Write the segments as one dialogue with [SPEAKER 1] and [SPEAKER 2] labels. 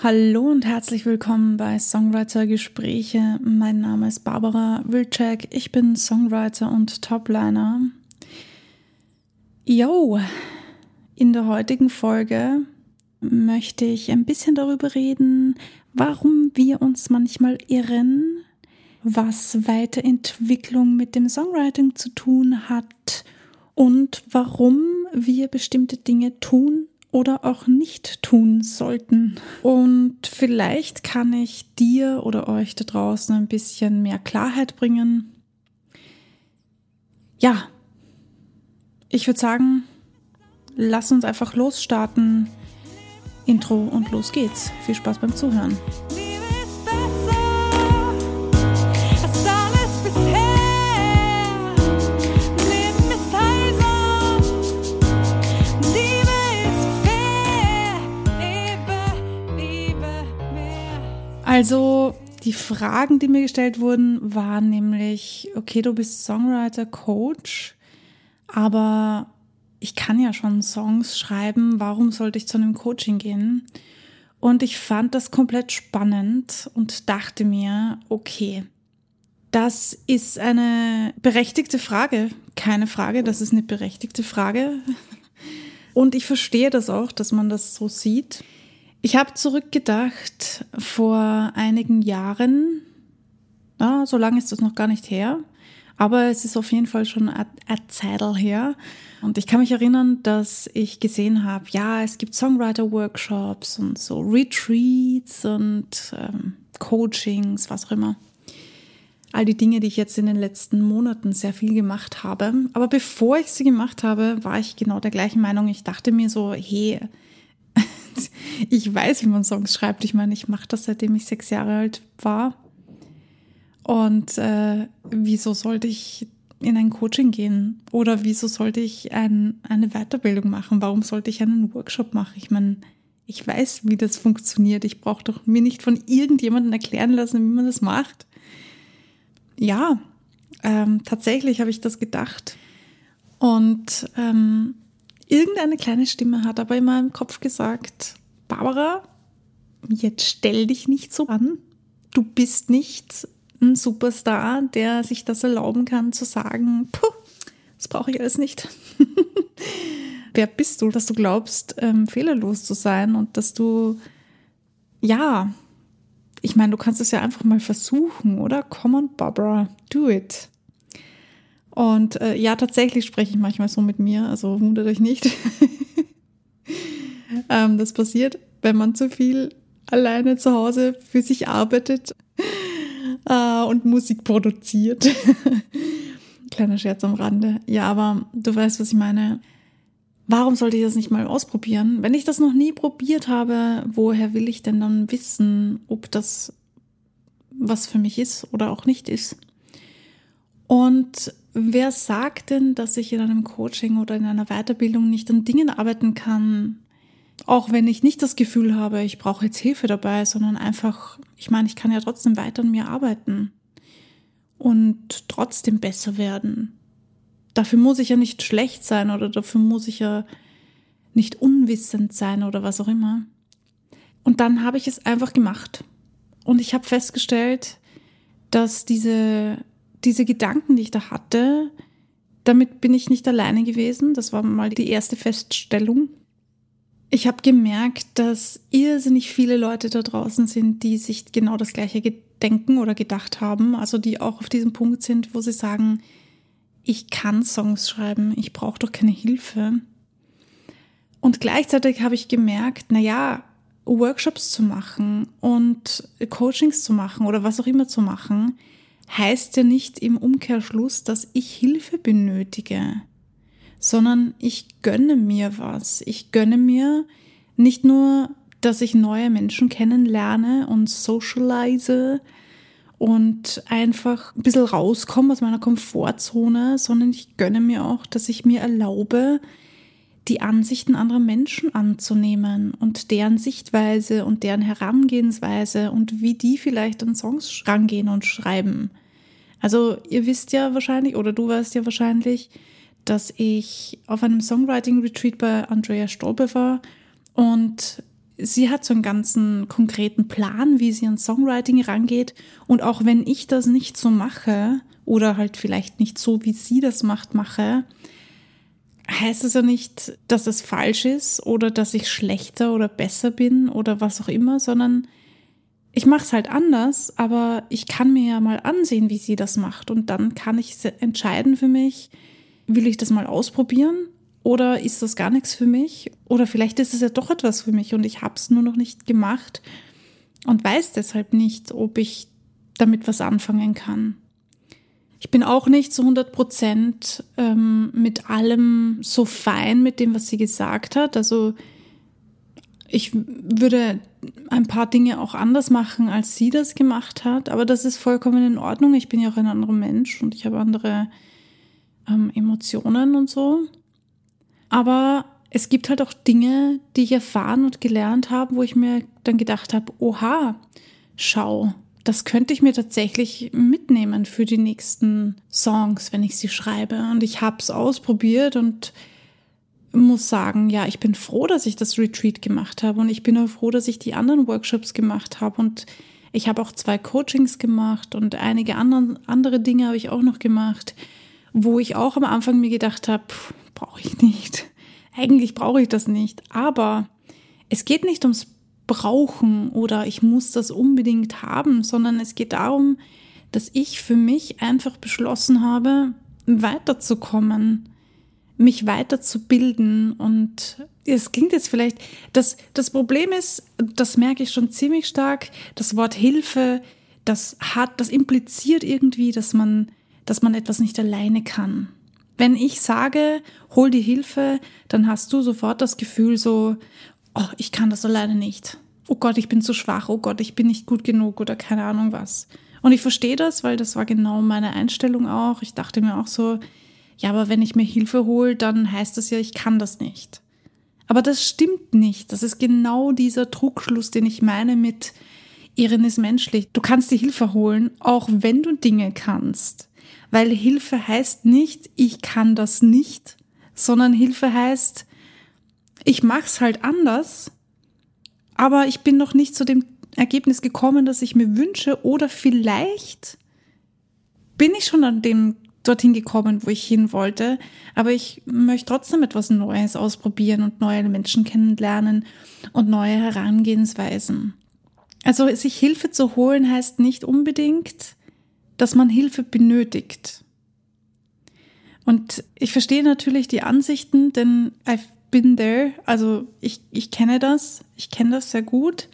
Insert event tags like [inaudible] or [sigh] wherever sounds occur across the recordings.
[SPEAKER 1] Hallo und herzlich willkommen bei Songwriter Gespräche. Mein Name ist Barbara Wilczek. Ich bin Songwriter und Topliner. Yo, in der heutigen Folge möchte ich ein bisschen darüber reden, warum wir uns manchmal irren, was Weiterentwicklung mit dem Songwriting zu tun hat und warum wir bestimmte Dinge tun oder auch nicht tun sollten. Und vielleicht kann ich dir oder euch da draußen ein bisschen mehr Klarheit bringen. Ja, ich würde sagen, lass uns einfach losstarten. Intro und los geht's. Viel Spaß beim Zuhören. Also die Fragen, die mir gestellt wurden, waren nämlich, okay, du bist Songwriter, Coach, aber ich kann ja schon Songs schreiben, warum sollte ich zu einem Coaching gehen? Und ich fand das komplett spannend und dachte mir, okay, das ist eine berechtigte Frage. Keine Frage, das ist eine berechtigte Frage. Und ich verstehe das auch, dass man das so sieht. Ich habe zurückgedacht vor einigen Jahren, ja, so lange ist das noch gar nicht her, aber es ist auf jeden Fall schon ein Zeitl her. Und ich kann mich erinnern, dass ich gesehen habe, ja, es gibt Songwriter-Workshops und so Retreats und ähm, Coachings, was auch immer. All die Dinge, die ich jetzt in den letzten Monaten sehr viel gemacht habe. Aber bevor ich sie gemacht habe, war ich genau der gleichen Meinung. Ich dachte mir so, hey, ich weiß, wie man Songs schreibt. Ich meine, ich mache das, seitdem ich sechs Jahre alt war. Und äh, wieso sollte ich in ein Coaching gehen? Oder wieso sollte ich ein, eine Weiterbildung machen? Warum sollte ich einen Workshop machen? Ich meine, ich weiß, wie das funktioniert. Ich brauche doch mir nicht von irgendjemandem erklären lassen, wie man das macht. Ja, ähm, tatsächlich habe ich das gedacht. Und ähm, irgendeine kleine Stimme hat aber in meinem Kopf gesagt, Barbara, jetzt stell dich nicht so an. Du bist nicht ein Superstar, der sich das erlauben kann zu sagen, puh, das brauche ich alles nicht. [laughs] Wer bist du, dass du glaubst, ähm, fehlerlos zu sein und dass du, ja, ich meine, du kannst es ja einfach mal versuchen, oder? Come on, Barbara, do it. Und äh, ja, tatsächlich spreche ich manchmal so mit mir, also wundert euch nicht. [laughs] ähm, das passiert, wenn man zu viel alleine zu Hause für sich arbeitet [laughs] äh, und Musik produziert. [laughs] Kleiner Scherz am Rande. Ja, aber du weißt, was ich meine. Warum sollte ich das nicht mal ausprobieren? Wenn ich das noch nie probiert habe, woher will ich denn dann wissen, ob das was für mich ist oder auch nicht ist? Und wer sagt denn, dass ich in einem Coaching oder in einer Weiterbildung nicht an Dingen arbeiten kann, auch wenn ich nicht das Gefühl habe, ich brauche jetzt Hilfe dabei, sondern einfach, ich meine, ich kann ja trotzdem weiter an mir arbeiten und trotzdem besser werden. Dafür muss ich ja nicht schlecht sein oder dafür muss ich ja nicht unwissend sein oder was auch immer. Und dann habe ich es einfach gemacht. Und ich habe festgestellt, dass diese diese Gedanken, die ich da hatte, damit bin ich nicht alleine gewesen. Das war mal die erste Feststellung. Ich habe gemerkt, dass irrsinnig viele Leute da draußen sind, die sich genau das gleiche denken oder gedacht haben. Also die auch auf diesem Punkt sind, wo sie sagen, ich kann Songs schreiben, ich brauche doch keine Hilfe. Und gleichzeitig habe ich gemerkt, na ja, Workshops zu machen und Coachings zu machen oder was auch immer zu machen, heißt ja nicht im Umkehrschluss, dass ich Hilfe benötige, sondern ich gönne mir was. Ich gönne mir nicht nur, dass ich neue Menschen kennenlerne und socialize und einfach ein bisschen rauskomme aus meiner Komfortzone, sondern ich gönne mir auch, dass ich mir erlaube, die Ansichten anderer Menschen anzunehmen und deren Sichtweise und deren Herangehensweise und wie die vielleicht an Songs rangehen und schreiben. Also ihr wisst ja wahrscheinlich oder du weißt ja wahrscheinlich, dass ich auf einem Songwriting Retreat bei Andrea Stolpe war und sie hat so einen ganzen konkreten Plan, wie sie an Songwriting rangeht. Und auch wenn ich das nicht so mache oder halt vielleicht nicht so, wie sie das macht, mache, heißt es ja nicht, dass es falsch ist oder dass ich schlechter oder besser bin oder was auch immer, sondern ich mache es halt anders, aber ich kann mir ja mal ansehen, wie sie das macht und dann kann ich entscheiden für mich, will ich das mal ausprobieren oder ist das gar nichts für mich oder vielleicht ist es ja doch etwas für mich und ich habe es nur noch nicht gemacht und weiß deshalb nicht, ob ich damit was anfangen kann. Ich bin auch nicht zu 100 Prozent ähm, mit allem so fein mit dem, was sie gesagt hat. Also ich würde ein paar Dinge auch anders machen, als sie das gemacht hat. Aber das ist vollkommen in Ordnung. Ich bin ja auch ein anderer Mensch und ich habe andere ähm, Emotionen und so. Aber es gibt halt auch Dinge, die ich erfahren und gelernt habe, wo ich mir dann gedacht habe, oha, schau, das könnte ich mir tatsächlich mitnehmen für die nächsten Songs, wenn ich sie schreibe. Und ich habe es ausprobiert und muss sagen, ja, ich bin froh, dass ich das Retreat gemacht habe und ich bin auch froh, dass ich die anderen Workshops gemacht habe und ich habe auch zwei Coachings gemacht und einige anderen, andere Dinge habe ich auch noch gemacht, wo ich auch am Anfang mir gedacht habe, brauche ich nicht. Eigentlich brauche ich das nicht. Aber es geht nicht ums brauchen oder ich muss das unbedingt haben, sondern es geht darum, dass ich für mich einfach beschlossen habe, weiterzukommen, mich weiterzubilden und es klingt jetzt vielleicht, das, das Problem ist, das merke ich schon ziemlich stark, das Wort Hilfe, das hat, das impliziert irgendwie, dass man, dass man etwas nicht alleine kann. Wenn ich sage, hol die Hilfe, dann hast du sofort das Gefühl so, oh, ich kann das alleine nicht. Oh Gott, ich bin zu schwach. Oh Gott, ich bin nicht gut genug oder keine Ahnung was. Und ich verstehe das, weil das war genau meine Einstellung auch. Ich dachte mir auch so, ja, aber wenn ich mir Hilfe hole, dann heißt das ja, ich kann das nicht. Aber das stimmt nicht. Das ist genau dieser Trugschluss, den ich meine mit Iren ist menschlich. Du kannst dir Hilfe holen, auch wenn du Dinge kannst. Weil Hilfe heißt nicht, ich kann das nicht, sondern Hilfe heißt, ich mach's halt anders, aber ich bin noch nicht zu dem Ergebnis gekommen, das ich mir wünsche oder vielleicht bin ich schon an dem dorthin gekommen, wo ich hin wollte, aber ich möchte trotzdem etwas Neues ausprobieren und neue Menschen kennenlernen und neue Herangehensweisen. Also sich Hilfe zu holen heißt nicht unbedingt, dass man Hilfe benötigt. Und ich verstehe natürlich die Ansichten, denn I've been there. Also ich, ich kenne das. Ich kenne das sehr gut.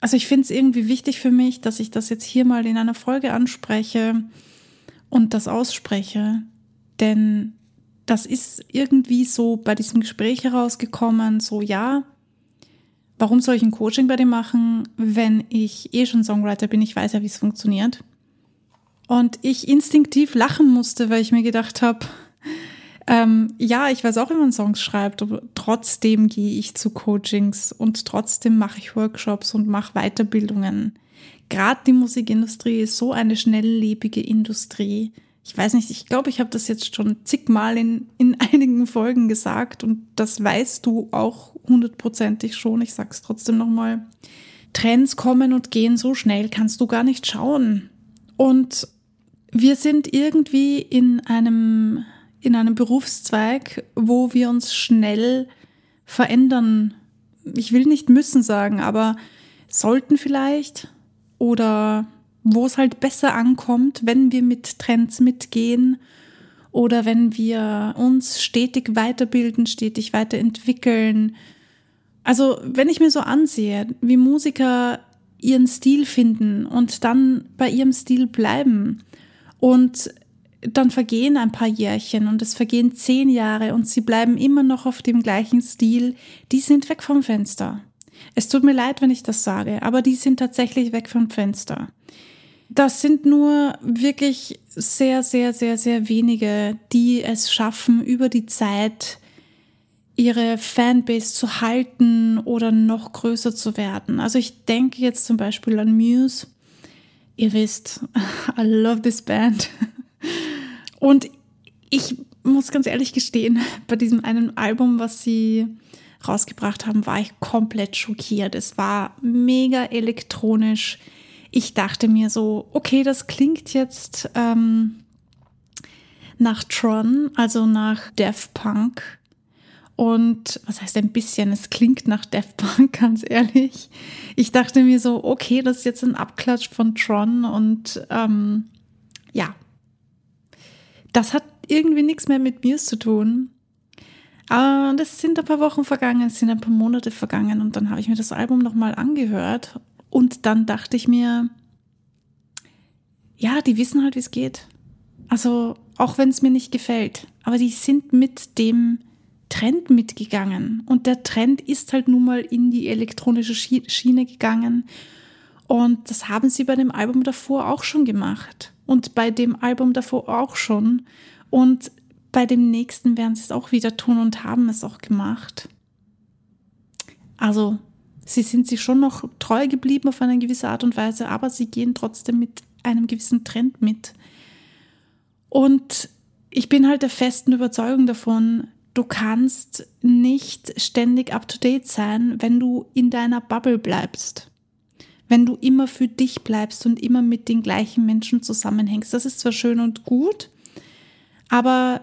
[SPEAKER 1] Also ich finde es irgendwie wichtig für mich, dass ich das jetzt hier mal in einer Folge anspreche und das ausspreche. Denn das ist irgendwie so bei diesem Gespräch herausgekommen, so ja, warum soll ich ein Coaching bei dir machen, wenn ich eh schon Songwriter bin, ich weiß ja, wie es funktioniert. Und ich instinktiv lachen musste, weil ich mir gedacht habe, ähm, ja, ich weiß auch, wie man Songs schreibt, aber trotzdem gehe ich zu Coachings und trotzdem mache ich Workshops und mache Weiterbildungen. Gerade die Musikindustrie ist so eine schnelllebige Industrie. Ich weiß nicht, ich glaube, ich habe das jetzt schon zigmal in, in [laughs] einigen Folgen gesagt und das weißt du auch hundertprozentig schon. Ich sag's trotzdem nochmal. Trends kommen und gehen so schnell, kannst du gar nicht schauen. Und wir sind irgendwie in einem in einem Berufszweig, wo wir uns schnell verändern. Ich will nicht müssen sagen, aber sollten vielleicht oder wo es halt besser ankommt, wenn wir mit Trends mitgehen oder wenn wir uns stetig weiterbilden, stetig weiterentwickeln. Also wenn ich mir so ansehe, wie Musiker ihren Stil finden und dann bei ihrem Stil bleiben und dann vergehen ein paar Jährchen und es vergehen zehn Jahre und sie bleiben immer noch auf dem gleichen Stil, die sind weg vom Fenster. Es tut mir leid, wenn ich das sage, aber die sind tatsächlich weg vom Fenster. Das sind nur wirklich sehr, sehr, sehr, sehr wenige, die es schaffen, über die Zeit ihre Fanbase zu halten oder noch größer zu werden. Also ich denke jetzt zum Beispiel an Muse. Ihr wisst, [laughs] I love this band. Und ich muss ganz ehrlich gestehen, bei diesem einen Album, was sie rausgebracht haben, war ich komplett schockiert. Es war mega elektronisch. Ich dachte mir so, okay, das klingt jetzt ähm, nach Tron, also nach Death Punk. Und was heißt ein bisschen? Es klingt nach Death Punk, [laughs] ganz ehrlich. Ich dachte mir so, okay, das ist jetzt ein Abklatsch von Tron und ähm, ja, das hat irgendwie nichts mehr mit mir zu tun. Und es sind ein paar Wochen vergangen, es sind ein paar Monate vergangen und dann habe ich mir das Album nochmal angehört und dann dachte ich mir, ja, die wissen halt, wie es geht. Also auch wenn es mir nicht gefällt, aber die sind mit dem Trend mitgegangen und der Trend ist halt nun mal in die elektronische Schiene gegangen und das haben sie bei dem Album davor auch schon gemacht und bei dem Album davor auch schon und bei dem nächsten werden sie es auch wieder tun und haben es auch gemacht. Also, sie sind sich schon noch treu geblieben auf eine gewisse Art und Weise, aber sie gehen trotzdem mit einem gewissen Trend mit. Und ich bin halt der festen Überzeugung davon, du kannst nicht ständig up-to-date sein, wenn du in deiner Bubble bleibst. Wenn du immer für dich bleibst und immer mit den gleichen Menschen zusammenhängst. Das ist zwar schön und gut, aber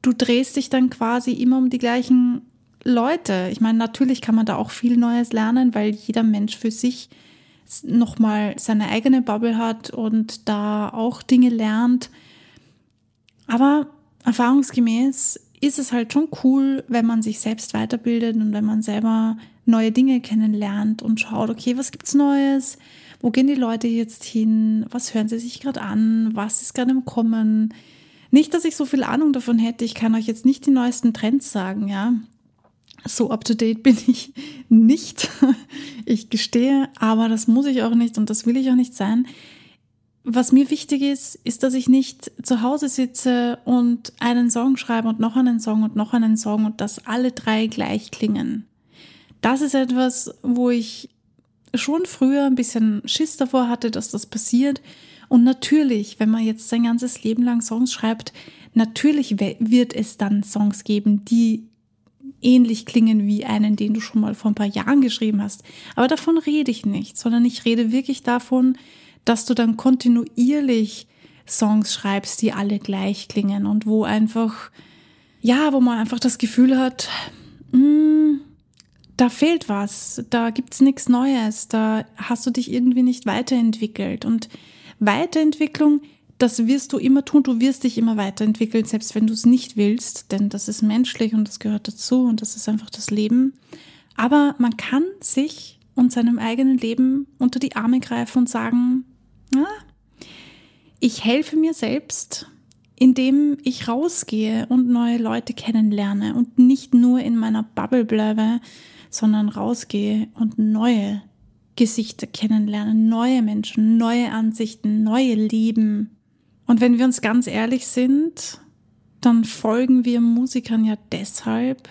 [SPEAKER 1] du drehst dich dann quasi immer um die gleichen Leute. Ich meine, natürlich kann man da auch viel Neues lernen, weil jeder Mensch für sich nochmal seine eigene Bubble hat und da auch Dinge lernt. Aber erfahrungsgemäß ist es halt schon cool, wenn man sich selbst weiterbildet und wenn man selber neue Dinge kennenlernt und schaut, okay, was gibt's Neues? Wo gehen die Leute jetzt hin? Was hören sie sich gerade an? Was ist gerade im Kommen? Nicht, dass ich so viel Ahnung davon hätte. Ich kann euch jetzt nicht die neuesten Trends sagen, ja. So up to date bin ich nicht. [laughs] Ich gestehe, aber das muss ich auch nicht und das will ich auch nicht sein. Was mir wichtig ist, ist, dass ich nicht zu Hause sitze und einen Song schreibe und noch einen Song und noch einen Song und dass alle drei gleich klingen. Das ist etwas, wo ich schon früher ein bisschen Schiss davor hatte, dass das passiert und natürlich, wenn man jetzt sein ganzes Leben lang Songs schreibt, natürlich wird es dann Songs geben, die ähnlich klingen wie einen, den du schon mal vor ein paar Jahren geschrieben hast. Aber davon rede ich nicht, sondern ich rede wirklich davon, dass du dann kontinuierlich Songs schreibst, die alle gleich klingen und wo einfach, ja, wo man einfach das Gefühl hat, mh, hm, da fehlt was, da gibt's nichts Neues, da hast du dich irgendwie nicht weiterentwickelt und Weiterentwicklung, das wirst du immer tun, du wirst dich immer weiterentwickeln, selbst wenn du es nicht willst, denn das ist menschlich und das gehört dazu und das ist einfach das Leben. Aber man kann sich und seinem eigenen Leben unter die Arme greifen und sagen, ah, ich helfe mir selbst, indem ich rausgehe und neue Leute kennenlerne und nicht nur in meiner Bubble bleibe, sondern rausgehe und neue Gesichter kennenlernen, neue Menschen, neue Ansichten, neue Leben. Und wenn wir uns ganz ehrlich sind, dann folgen wir Musikern ja deshalb,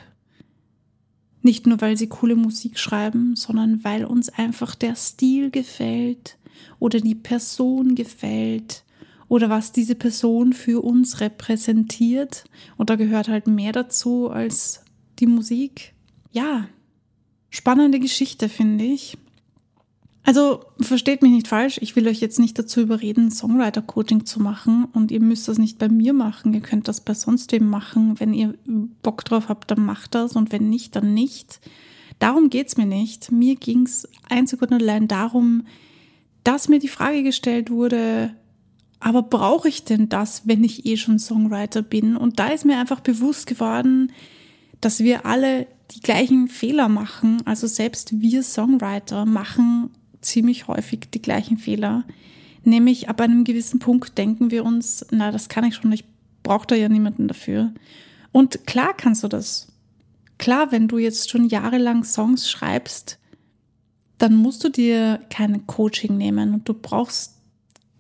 [SPEAKER 1] nicht nur weil sie coole Musik schreiben, sondern weil uns einfach der Stil gefällt oder die Person gefällt oder was diese Person für uns repräsentiert. Und da gehört halt mehr dazu als die Musik. Ja, spannende Geschichte, finde ich. Also versteht mich nicht falsch, ich will euch jetzt nicht dazu überreden, Songwriter-Coaching zu machen und ihr müsst das nicht bei mir machen, ihr könnt das bei sonst wem machen. Wenn ihr Bock drauf habt, dann macht das und wenn nicht, dann nicht. Darum geht's mir nicht. Mir ging's einzig und allein darum, dass mir die Frage gestellt wurde, aber brauche ich denn das, wenn ich eh schon Songwriter bin? Und da ist mir einfach bewusst geworden, dass wir alle die gleichen Fehler machen. Also selbst wir Songwriter machen ziemlich häufig die gleichen Fehler. Nämlich ab einem gewissen Punkt denken wir uns, na, das kann ich schon, ich brauche da ja niemanden dafür. Und klar kannst du das. Klar, wenn du jetzt schon jahrelang Songs schreibst, dann musst du dir kein Coaching nehmen und du brauchst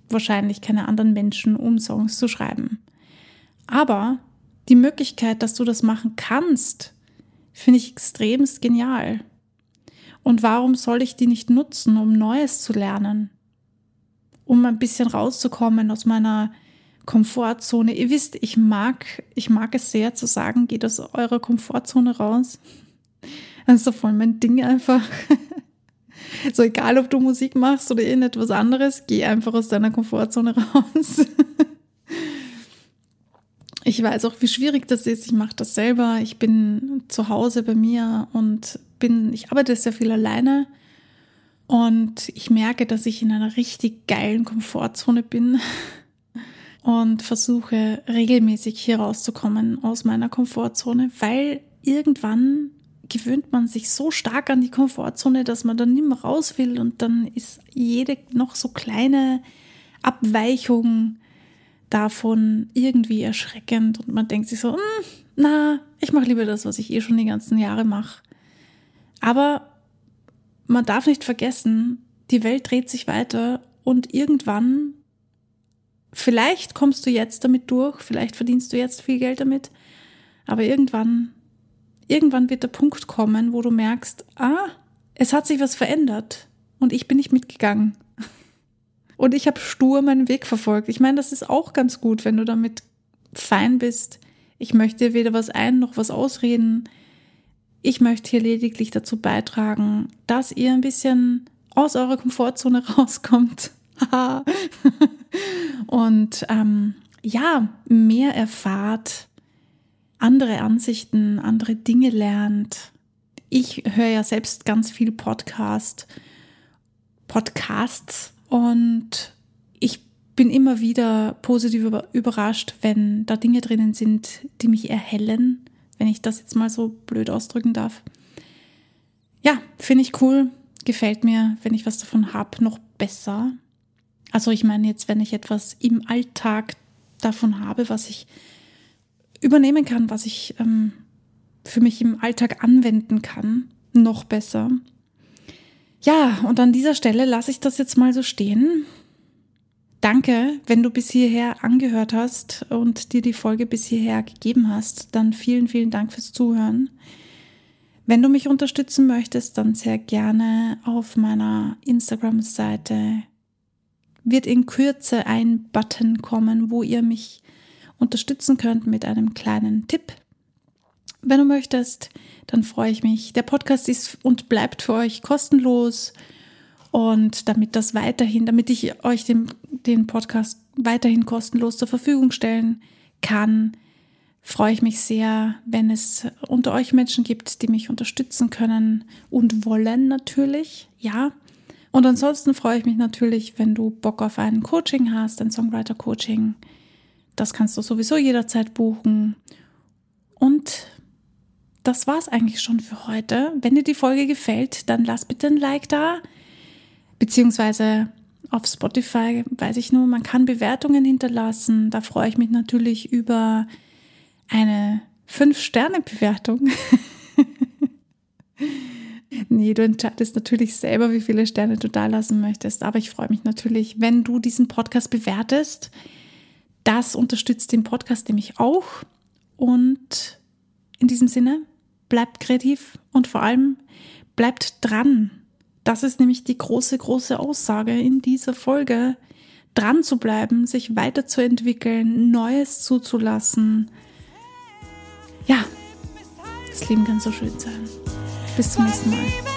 [SPEAKER 1] wahrscheinlich keine anderen Menschen, um Songs zu schreiben. Aber die Möglichkeit, dass du das machen kannst, finde ich extremst genial. Und warum soll ich die nicht nutzen, um Neues zu lernen? Um ein bisschen rauszukommen aus meiner Komfortzone. Ihr wisst, ich mag, ich mag es sehr zu sagen, geht aus eurer Komfortzone raus. Das ist so voll mein Ding einfach. [laughs] So egal, ob du Musik machst oder irgendetwas anderes, geh einfach aus deiner Komfortzone raus. [laughs] Ich weiß auch, wie schwierig das ist. Ich mache das selber. Ich bin zu Hause bei mir und bin, ich arbeite sehr viel alleine. Und ich merke, dass ich in einer richtig geilen Komfortzone bin [laughs] und versuche regelmäßig hier rauszukommen aus meiner Komfortzone, weil irgendwann gewöhnt man sich so stark an die Komfortzone, dass man dann nicht mehr raus will und dann ist jede noch so kleine Abweichung davon irgendwie erschreckend und man denkt sich so, hm, na, ich mache lieber das, was ich eh schon die ganzen Jahre mache. Aber man darf nicht vergessen, die Welt dreht sich weiter und irgendwann, vielleicht kommst du jetzt damit durch, vielleicht verdienst du jetzt viel Geld damit, aber irgendwann irgendwann wird der Punkt kommen, wo du merkst, ah, es hat sich was verändert und ich bin nicht mitgegangen. [laughs] Und ich habe stur meinen Weg verfolgt. Ich meine, das ist auch ganz gut, wenn du damit fein bist. Ich möchte weder was ein noch was ausreden. Ich möchte hier lediglich dazu beitragen, dass ihr ein bisschen aus eurer Komfortzone [laughs] rauskommt. und ähm, ja, mehr erfahrt andere Ansichten, andere Dinge lernt. Ich höre ja selbst ganz viel Podcast, Podcasts und ich bin immer wieder positiv überrascht, wenn da Dinge drinnen sind, die mich erhellen, wenn ich das jetzt mal so blöd ausdrücken darf. Ja, finde ich cool, gefällt mir, wenn ich was davon habe, noch besser. Also ich meine jetzt, wenn ich etwas im Alltag davon habe, was ich übernehmen kann, was ich ähm, für mich im Alltag anwenden kann, noch besser. Ja, und an dieser Stelle lasse ich das jetzt mal so stehen. Danke, wenn du bis hierher angehört hast und dir die Folge bis hierher gegeben hast, dann vielen, vielen Dank fürs Zuhören. Wenn du mich unterstützen möchtest, dann sehr gerne auf meiner Instagram-Seite wird in Kürze ein Button kommen, wo ihr mich unterstützen könnt mit einem kleinen Tipp. Wenn du möchtest, dann freue ich mich. Der Podcast ist und bleibt für euch kostenlos. Und damit das weiterhin, damit ich euch den, den Podcast weiterhin kostenlos zur Verfügung stellen kann, freue ich mich sehr, wenn es unter euch Menschen gibt, die mich unterstützen können und wollen natürlich. Ja. Und ansonsten freue ich mich natürlich, wenn du Bock auf ein Coaching hast, ein Songwriter-Coaching das kannst du sowieso jederzeit buchen. Und das war's eigentlich schon für heute. Wenn dir die Folge gefällt, dann lass bitte ein Like da. Beziehungsweise auf Spotify weiß ich nur, man kann Bewertungen hinterlassen. Da freue ich mich natürlich über eine 5-Sterne-Bewertung. [laughs] nee, du entscheidest natürlich selber, wie viele Sterne du da lassen möchtest. Aber ich freue mich natürlich, wenn du diesen Podcast bewertest. Das unterstützt den Podcast nämlich auch. Und in diesem Sinne, bleibt kreativ und vor allem bleibt dran. Das ist nämlich die große, große Aussage in dieser Folge. Dran zu bleiben, sich weiterzuentwickeln, Neues zuzulassen. Ja, das Leben kann so schön sein. Bis zum nächsten Mal.